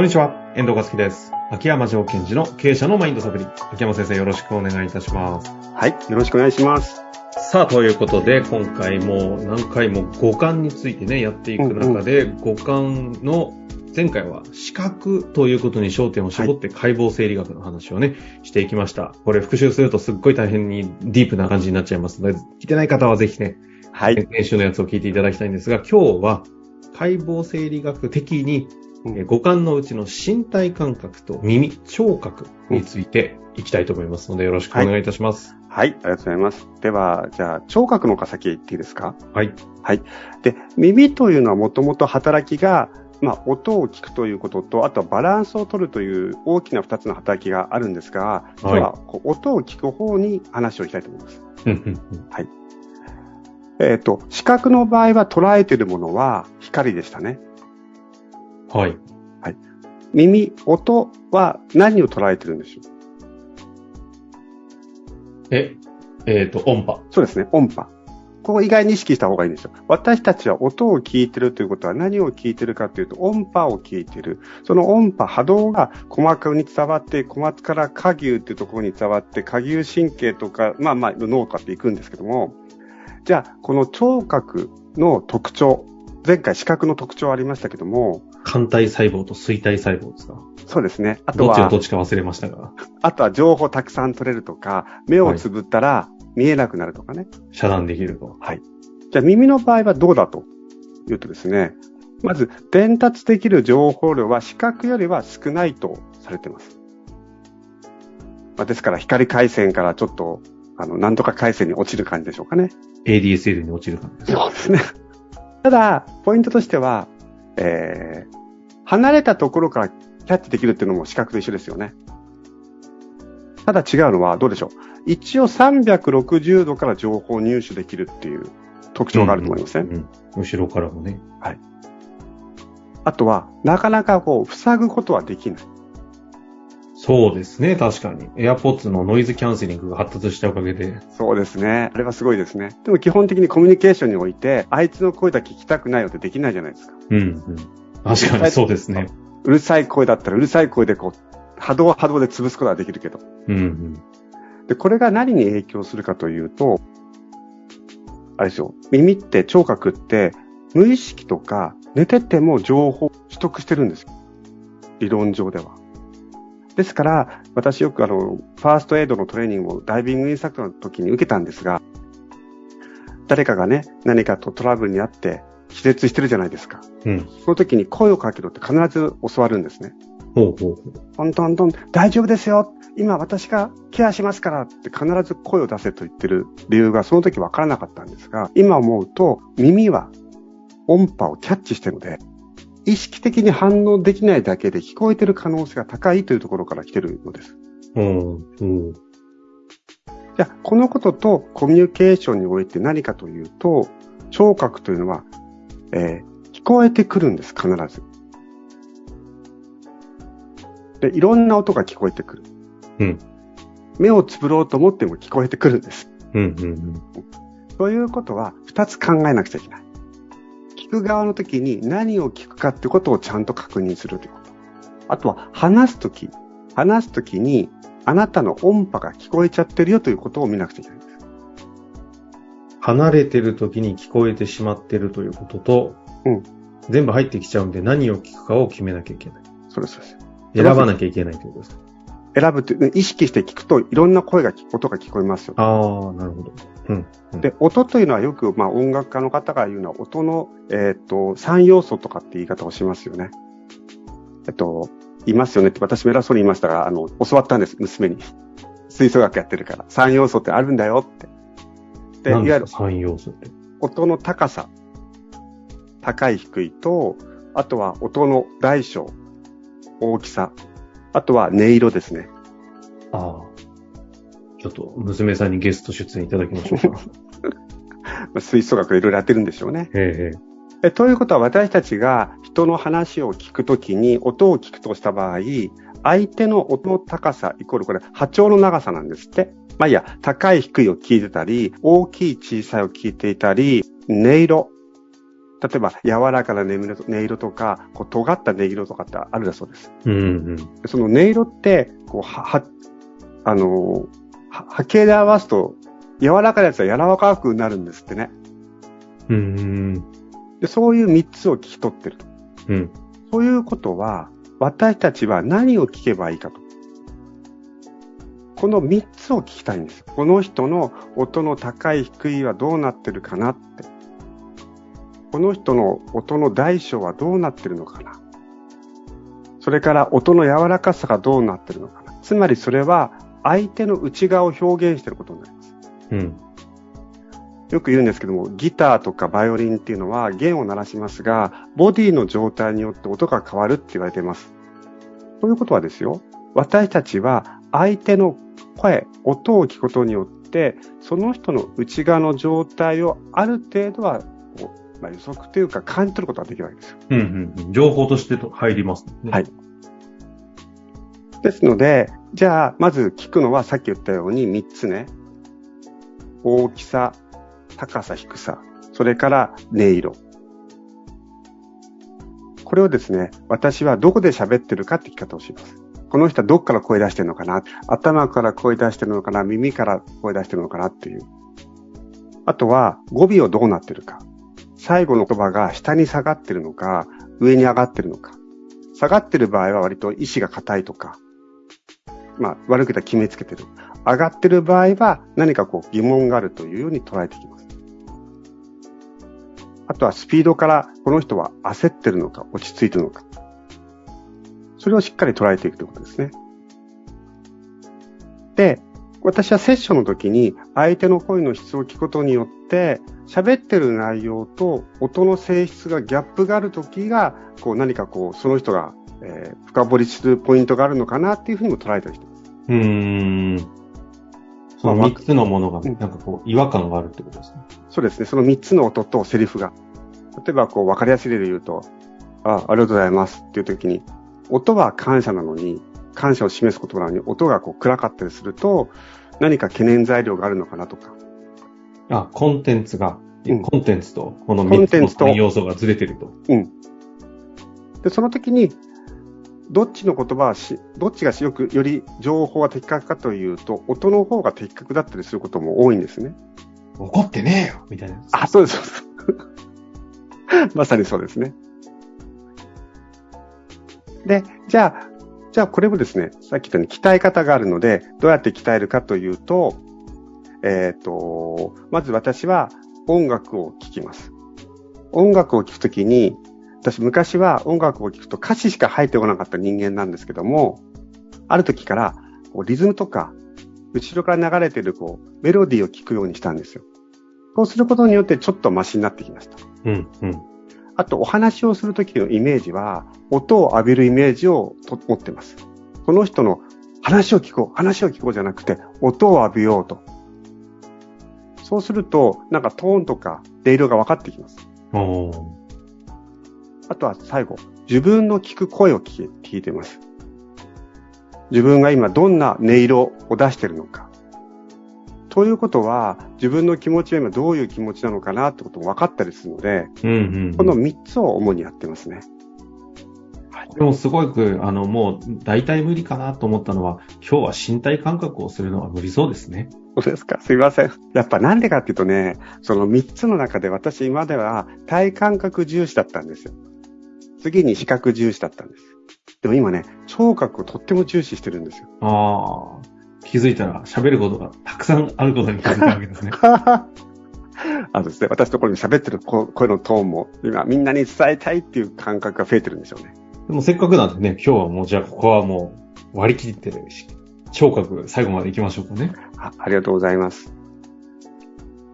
こんにちは、遠藤和樹です。秋山条件時の経営者のマインドサプリ。秋山先生よろしくお願いいたします。はい、よろしくお願いします。さあ、ということで、今回も何回も五感についてね、やっていく中で、五感の前回は視覚ということに焦点を絞って解剖生理学の話をね、していきました。これ復習するとすっごい大変にディープな感じになっちゃいますので、聞いてない方はぜひね、はい。練習のやつを聞いていただきたいんですが、今日は解剖生理学的に五感のうちの身体感覚と耳、聴覚についていきたいと思いますので、よろしくお願いいたします。はい、ありがとうございます。では、じゃあ、聴覚の方先言っていいですか？はい。で、耳というのはもともと働きが、まあ、音を聞くということと、あとはバランスを取るという大きな二つの働きがあるんですが、今日はこう音を聞く方に話をしたいと思います。うんうんうんえっ、と、視覚の場合は捉えているものは光でしたね。はい。耳、音は何を捉えてるんでしょう？え、えっ、と、音波。そうですね、音波。ここ意外に意識した方がいいんですよ。私たちは音を聞いてるということは何を聞いてるかというと音波を聞いてる。その音波、波動が鼓膜に伝わって、鼓膜から下牛っていうところに伝わって、下牛神経とか、まあまあ脳とかっていくんですけども、じゃあ、この聴覚の特徴、前回視覚の特徴ありましたけども、肝体細胞と錐体細胞ですか？そうですね。あとはどっちがど、っちか忘れましたが、あとは情報たくさん取れるとか、目をつぶったら見えなくなるとかね。遮断できると。じゃあ耳の場合はどうだというとですね、まず伝達できる情報量は視覚よりは少ないとされています。まあ、ですから光回線からちょっと、あの、なんとか回線に落ちる感じでしょうかね。ADSL に落ちる感じです。そうですね。ただ、ポイントとしては、えー、離れたところからキャッチできるっていうのも視覚と一緒ですよね。ただ違うのはどうでしょう。一応360度から情報を入手できるっていう特徴があると思いません、うんうん後ろからもね。あとは、なかなかこう、塞ぐことはできない。そうですね、確かに。AirPods のノイズキャンセリングが発達したおかげで。そうですね。あれはすごいですね。でも基本的にコミュニケーションにおいて、あいつの声だけ聞きたくないのってできないじゃないですか。うん、うん。確かにそうですね。うるさい声だったらうるさい声でこう、波動は波動で潰すことはできるけど。うん、うん。で、これが何に影響するかというと、あれですよ。耳って聴覚って、無意識とか寝てても情報を取得してるんですよ。理論上では。ですから、私よくあの、ファーストエイドのトレーニングをダイビングインストラクターの時に受けたんですが、誰かがね、何かとトラブルにあって気絶してるじゃないですか。うん。その時に声をかけろって必ず教わるんですね。ほうほうほう。トントントン、大丈夫ですよ。今私がケアしますからって必ず声を出せと言ってる理由がその時わからなかったんですが、今思うと耳は音波をキャッチしてるので、意識的に反応できないだけで聞こえてる可能性が高いというところから来てるのです。うん、うん。じゃあ、このこととコミュニケーションにおいて何かというと、聴覚というのは、えー聞こえてくるんです、必ず。で、いろんな音が聞こえてくる。うん。目をつぶろうと思っても聞こえてくるんです。うん、うん、うん。ということは、二つ考えなくちゃいけない。聞く側の時に何を聞くかってことをちゃんと確認するということ。あとは、話すとき、話すときに、あなたの音波が聞こえちゃってるよということを見なくちゃいけないんです。離れてる時に聞こえてしまってるということと、うん全部入ってきちゃうんで何を聞くかを決めなきゃいけない。そうです、そうです。選ばなきゃいけないということです。選ぶって、ね意識して聞くといろんな声が、音が聞こえますよ。ああ、なるほど。うん。うんで、音というのはよく、まあ音楽家の方が言うのは、音の、えっ、と、三要素とかって言い方をしますよね。えっと、言いますよねって私も偉そうに言いましたが、あの、教わったんです、娘に。吹奏楽やってるから。三要素ってあるんだよって。で、いわゆる三要素って？音の高さ。高い低いと、あとは音の大小、大きさ。あとは音色ですね。ああ。ちょっと、娘さんにゲスト出演いただきましょうか。まあ吹奏楽いろいろやってるんでしょうね。えええということは私たちが人の話を聞くときに音を聞くとした場合、相手の音の高さイコールこれ波長の長さなんですって。まあいいや、高い低いを聞いてたり、大きい小さいを聞いていたり、音色、例えば、柔らかな音色とか、こう、尖った音色とかってあるだそうです。うんうん。その音色って、こう、は、は、あの、は波形で合わすと、柔らかいやつは柔らかくなるんですってね。うんうんで、そういう3つを聞き取ってると。うん。そういうことは、私たちは何を聞けばいいかと。この3つを聞きたいんです。この人の音の高い低いはどうなってるかなって。この人の音の大小はどうなってるのかな。それから音の柔らかさがどうなってるのかな。つまりそれは相手の内側を表現していることになります。うん。よく言うんですけども、ギターとかバイオリンっていうのは弦を鳴らしますが、ボディの状態によって音が変わるって言われています。ということはですよ、私たちは相手の声、音を聞くことによって、その人の内側の状態をある程度は、まあ、予測というか感じ取ることができるわけですよ。うんうんうん。情報としてと入りますね。はい。ですので、じゃあ、まず聞くのはさっき言ったように3つね。大きさ、高さ、低さ、それから音色。これをですね、私はどこで喋ってるかって聞き方をします。この人はどっから声出してるのかな頭から声出してるのかな耳から声出してるのかなっていう。あとは語尾をどうなってるか。最後の言葉が下に下がってるのか、上に上がってるのか。下がってる場合は割と意志が硬いとか、まあ悪く言ったら決めつけてる。上がってる場合は何かこう疑問があるというように捉えてきます。あとはスピードからこの人は焦ってるのか落ち着いてるのか。それをしっかり捉えていくということですね。で、私はセッションの時に相手の声の質を聞くことによって喋ってる内容と音の性質がギャップがある時がこう何かこうその人が、えー深掘りするポイントがあるのかなっていうふうにも捉えたりしてます。うーん。そのまあ3つのものが、うんなんかこう、違和感があるってことですね。そうですね。その3つの音とセリフが。例えばこう分かりやすい例で言うと、あ、ありがとうございますっていう時に、音は感謝なのに、感謝を示す言葉なのに、音がこう暗かったりすると、何か懸念材料があるのかなとか。あ、コンテンツが、うんコンテンツと、このコン3つの要素がずれてると。うん。で、その時に、どっちの言葉はし、どっちがよく、より情報が的確かというと、音の方が的確だったりすることも多いんですね。怒ってねえよみたいな。あ、そうです、そうです。まさにそうですね。で、じゃあ、じゃあこれもですね、さっき言ったように鍛え方があるので、どうやって鍛えるかというと、えっ、と、まず私は音楽を聴きます。音楽を聴くときに、私昔は音楽を聴くと歌詞しか入ってこなかった人間なんですけども、ある時からこうリズムとか、後ろから流れてるこうメロディーを聴くようにしたんですよ。そうすることによってちょっとマシになってきました。うん、うん。あと、お話をするときのイメージは、音を浴びるイメージをと持ってます。この人の話を聞こう、話を聞こうじゃなくて、音を浴びようと。そうすると、なんかトーンとか音色が分かってきます。おーあとは最後、自分の聞く声を聞き聞いてます。自分が今どんな音色を出してるのか。ということは、自分の気持ちは今どういう気持ちなのかなってことも分かったりするので、うん、うん。この3つを主にやってますね。でもすごく、あの、もう、大体無理かなと思ったのは、今日は身体感覚をするのは無理そうですね。そうですか。すいません。やっぱなんでかっていうとね、その3つの中で私今までは体感覚重視だったんですよ。次に視覚重視だったんです。でも今ね、聴覚をとっても重視してるんですよ。ああ。気づいたら喋ることがたくさんあることに気づいたわけですね。あのですね、私のところに喋ってる声声のトーンも今みんなに伝えたいっていう感覚が増えてるんでしょうね。でもせっかくなんでね、今日はもうじゃあここはもう割り切ってるし、聴覚最後まで行きましょうかね。あありがとうございます。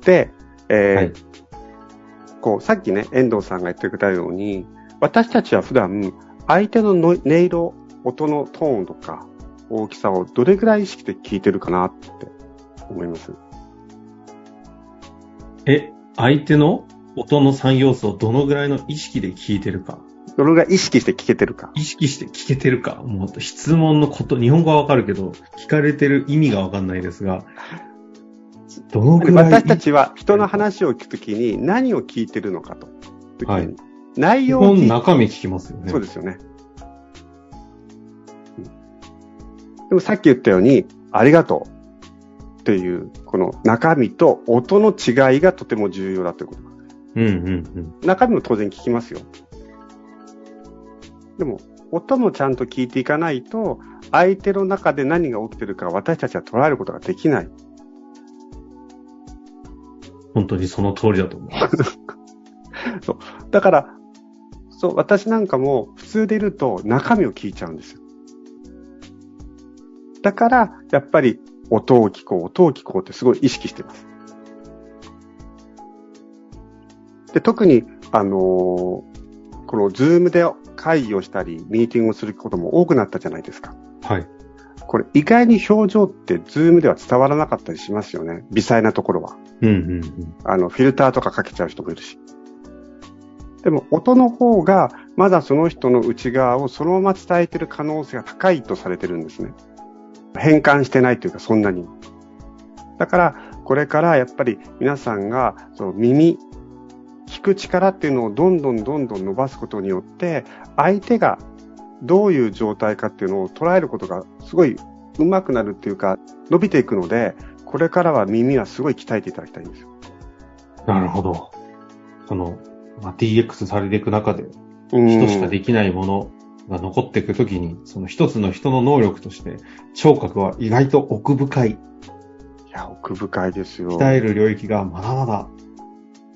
で、えーはいこう、さっきね、遠藤さんが言ってくれたように、私たちは普段、相手のの音色、音のトーンとか、大きさをどれぐらい意識で聞いてるかなって思います。え、相手の音の3要素をどのぐらいの意識で聞いてるか？どれぐらい意識して聞けてるか。意識して聞けてるか？もう質問のこと、日本語はわかるけど、聞かれてる意味がわかんないですが、どのぐらい私たちは人の話を聞くときに何を聞いてるのかと。はい基内容に、本中身聞きますよね。そうですよね。うんでもさっき言ったように、ありがとうっていう、この中身と音の違いがとても重要だということ。うんうん中身も当然聞きますよ。でも、音もちゃんと聞いていかないと、相手の中で何が起きてるか私たちは捉えることができない。うん。本当にその通りだと思います。だから、そう、私なんかも普通でいると中身を聞いちゃうんですよ。だから、やっぱり音を聞こう、音を聞こうってすごい意識してます。で、特に、あのーこのズームで会議をしたり、ミーティングをすることも多くなったじゃないですか。はい。これ意外に表情ってズームでは伝わらなかったりしますよね。微細なところは。うんうんうん。あの、フィルターとかかけちゃう人もいるし。でも、音の方が、まだその人の内側をそのまま伝えてる可能性が高いとされてるんですね。変換してないというか、そんなに。だから、これからやっぱり皆さんが、その耳、聞く力っていうのをどんどんどんどん伸ばすことによって、相手がどういう状態かっていうのを捉えることがすごい上手くなるっていうか、伸びていくので、これからは耳はすごい鍛えていただきたいんですよ。なるほど。その、まあ、DX されていく中で、うん人しかできないものが残っていくときに、その一つの人の能力として、聴覚は意外と奥深い、いや、奥深いですよ。鍛える領域がまだまだ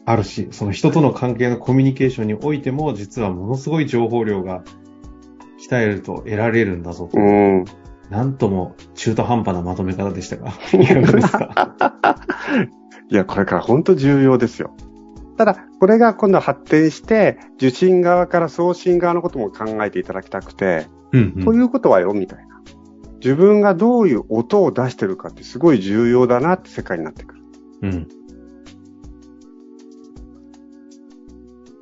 あるし、その人との関係のコミュニケーションにおいても、実はものすごい情報量が鍛えると得られるんだぞと。うん。なんとも中途半端なまとめ方でしたが、いかがですかいや、これから本当重要ですよ。ただ、これが今度発展して、受信側から送信側のことも考えていただきたくて、うん、うん。ということはよ、みたいな。自分がどういう音を出してるかってすごい重要だなって世界になってくる。うん。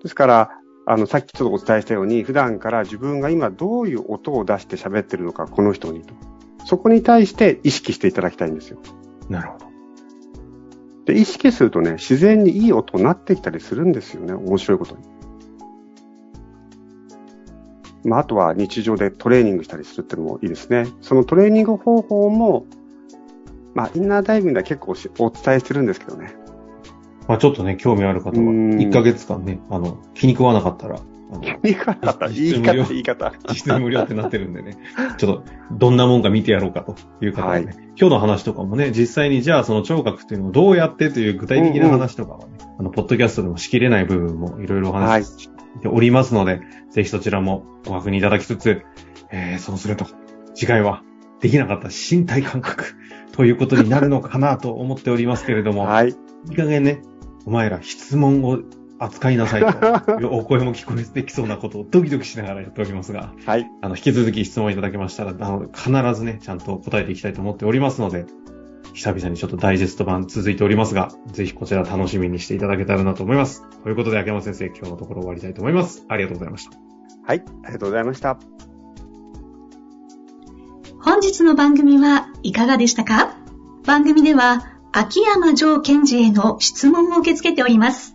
ですから、あの、さっきちょっとお伝えしたように、普段から自分が今どういう音を出して喋ってるのか、この人にと。そこに対して意識していただきたいんですよ。なるほど。で、意識するとね、自然にいい音になってきたりするんですよね。面白いことに。まあ、あとは日常でトレーニングしたりするっていうのもいいですね。そのトレーニング方法も、まあ、インナーダイビングでは結構しお伝えしてるんですけどね。まあちょっとね、興味ある方は、うん1ヶ月間ね、あの、気に食わなかったら、言い方、言い方、言い方。実質無料ってなってるんでね、ちょっと、どんなもんか見てやろうかという方はね、はい。今日の話とかもね、実際にじゃあその聴覚っていうのをどうやってという具体的な話とかはね、あの、ポッドキャストでもしきれない部分もいろいろお話ししておりますので、ぜひそちらもご確認いただきつつ、えー、そうすると、次回はできなかった身体感覚ということになるのかなと思っておりますけれども、はい。いい加減ね、お前ら質問を扱いなさいとお声も聞こえてきそうなことをドキドキしながらやっておりますが、はい。あの、引き続き質問いただけましたら、あの、必ずね、ちゃんと答えていきたいと思っておりますので、久々にちょっとダイジェスト版続いておりますが、ぜひこちら楽しみにしていただけたらなと思います。ということで、秋山先生、今日のところ終わりたいと思います。ありがとうございました。はい。ありがとうございました。本日の番組はいかがでしたか？番組では秋山城賢治への質問を受け付けております。